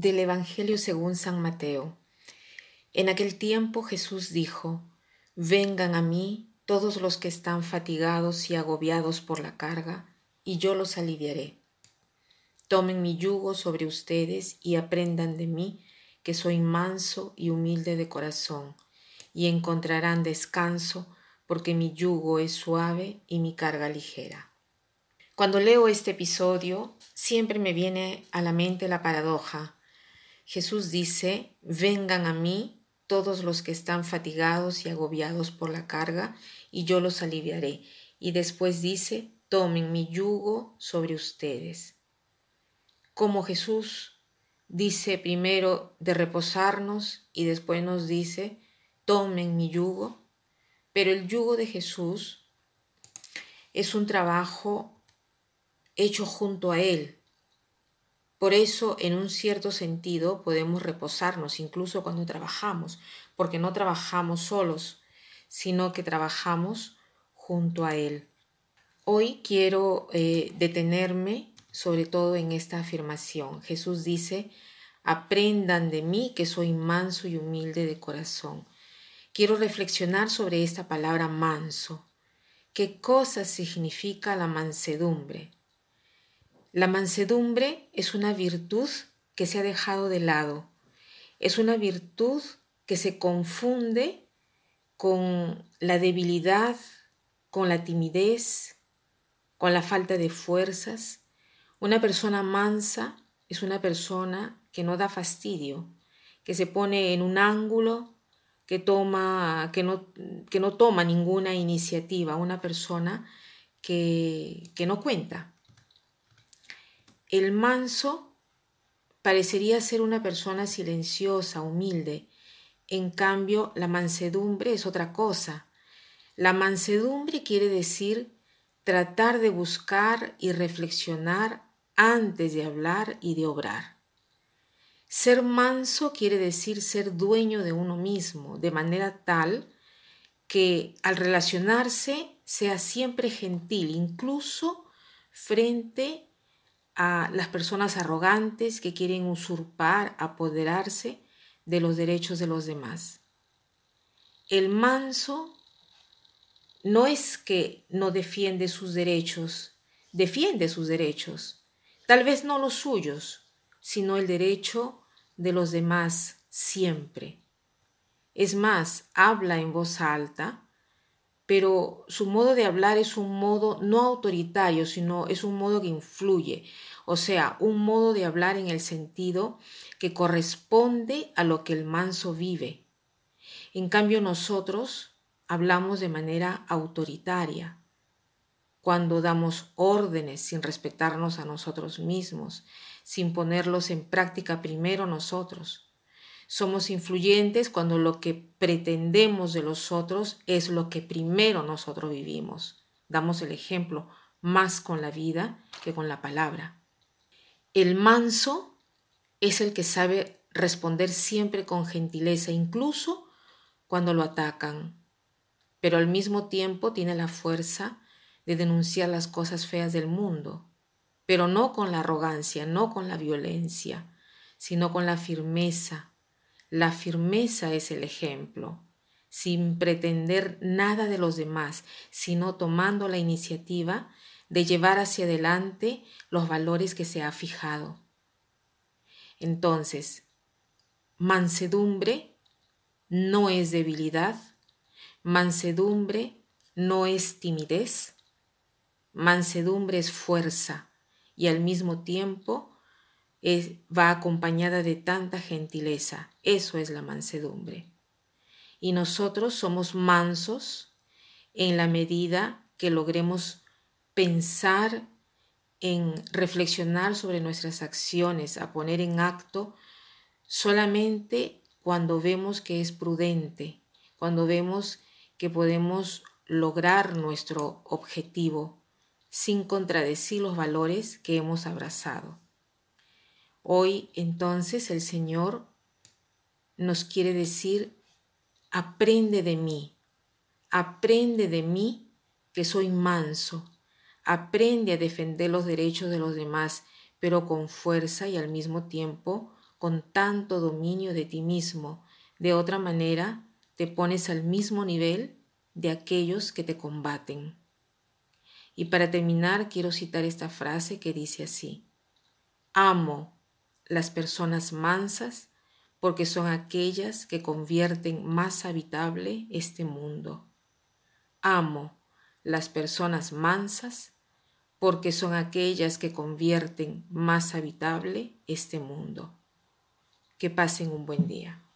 Del Evangelio según San Mateo. En aquel tiempo Jesús dijo, Vengan a mí todos los que están fatigados y agobiados por la carga, y yo los aliviaré. Tomen mi yugo sobre ustedes y aprendan de mí, que soy manso y humilde de corazón, y encontrarán descanso, porque mi yugo es suave y mi carga ligera. Cuando leo este episodio, siempre me viene a la mente la paradoja Jesús dice, vengan a mí todos los que están fatigados y agobiados por la carga, y yo los aliviaré. Y después dice, tomen mi yugo sobre ustedes. Como Jesús dice primero de reposarnos y después nos dice, tomen mi yugo, pero el yugo de Jesús es un trabajo hecho junto a Él, por eso, en un cierto sentido, podemos reposarnos incluso cuando trabajamos, porque no trabajamos solos, sino que trabajamos junto a Él. Hoy quiero eh, detenerme sobre todo en esta afirmación. Jesús dice, aprendan de mí que soy manso y humilde de corazón. Quiero reflexionar sobre esta palabra manso. ¿Qué cosa significa la mansedumbre? La mansedumbre es una virtud que se ha dejado de lado. Es una virtud que se confunde con la debilidad, con la timidez, con la falta de fuerzas. Una persona mansa es una persona que no da fastidio, que se pone en un ángulo, que, toma, que, no, que no toma ninguna iniciativa, una persona que, que no cuenta. El manso parecería ser una persona silenciosa, humilde. En cambio, la mansedumbre es otra cosa. La mansedumbre quiere decir tratar de buscar y reflexionar antes de hablar y de obrar. Ser manso quiere decir ser dueño de uno mismo, de manera tal que al relacionarse sea siempre gentil, incluso frente a las personas arrogantes que quieren usurpar, apoderarse de los derechos de los demás. El manso no es que no defiende sus derechos, defiende sus derechos, tal vez no los suyos, sino el derecho de los demás siempre. Es más, habla en voz alta, pero su modo de hablar es un modo no autoritario, sino es un modo que influye, o sea, un modo de hablar en el sentido que corresponde a lo que el manso vive. En cambio, nosotros hablamos de manera autoritaria, cuando damos órdenes sin respetarnos a nosotros mismos, sin ponerlos en práctica primero nosotros. Somos influyentes cuando lo que pretendemos de los otros es lo que primero nosotros vivimos. Damos el ejemplo más con la vida que con la palabra. El manso es el que sabe responder siempre con gentileza, incluso cuando lo atacan, pero al mismo tiempo tiene la fuerza de denunciar las cosas feas del mundo, pero no con la arrogancia, no con la violencia, sino con la firmeza, la firmeza es el ejemplo, sin pretender nada de los demás, sino tomando la iniciativa de llevar hacia adelante los valores que se ha fijado. Entonces, mansedumbre no es debilidad, mansedumbre no es timidez, mansedumbre es fuerza y al mismo tiempo va acompañada de tanta gentileza. Eso es la mansedumbre. Y nosotros somos mansos en la medida que logremos pensar en reflexionar sobre nuestras acciones, a poner en acto solamente cuando vemos que es prudente, cuando vemos que podemos lograr nuestro objetivo sin contradecir los valores que hemos abrazado. Hoy entonces el Señor nos quiere decir, aprende de mí, aprende de mí que soy manso, aprende a defender los derechos de los demás, pero con fuerza y al mismo tiempo con tanto dominio de ti mismo. De otra manera, te pones al mismo nivel de aquellos que te combaten. Y para terminar, quiero citar esta frase que dice así, amo las personas mansas porque son aquellas que convierten más habitable este mundo. Amo las personas mansas porque son aquellas que convierten más habitable este mundo. Que pasen un buen día.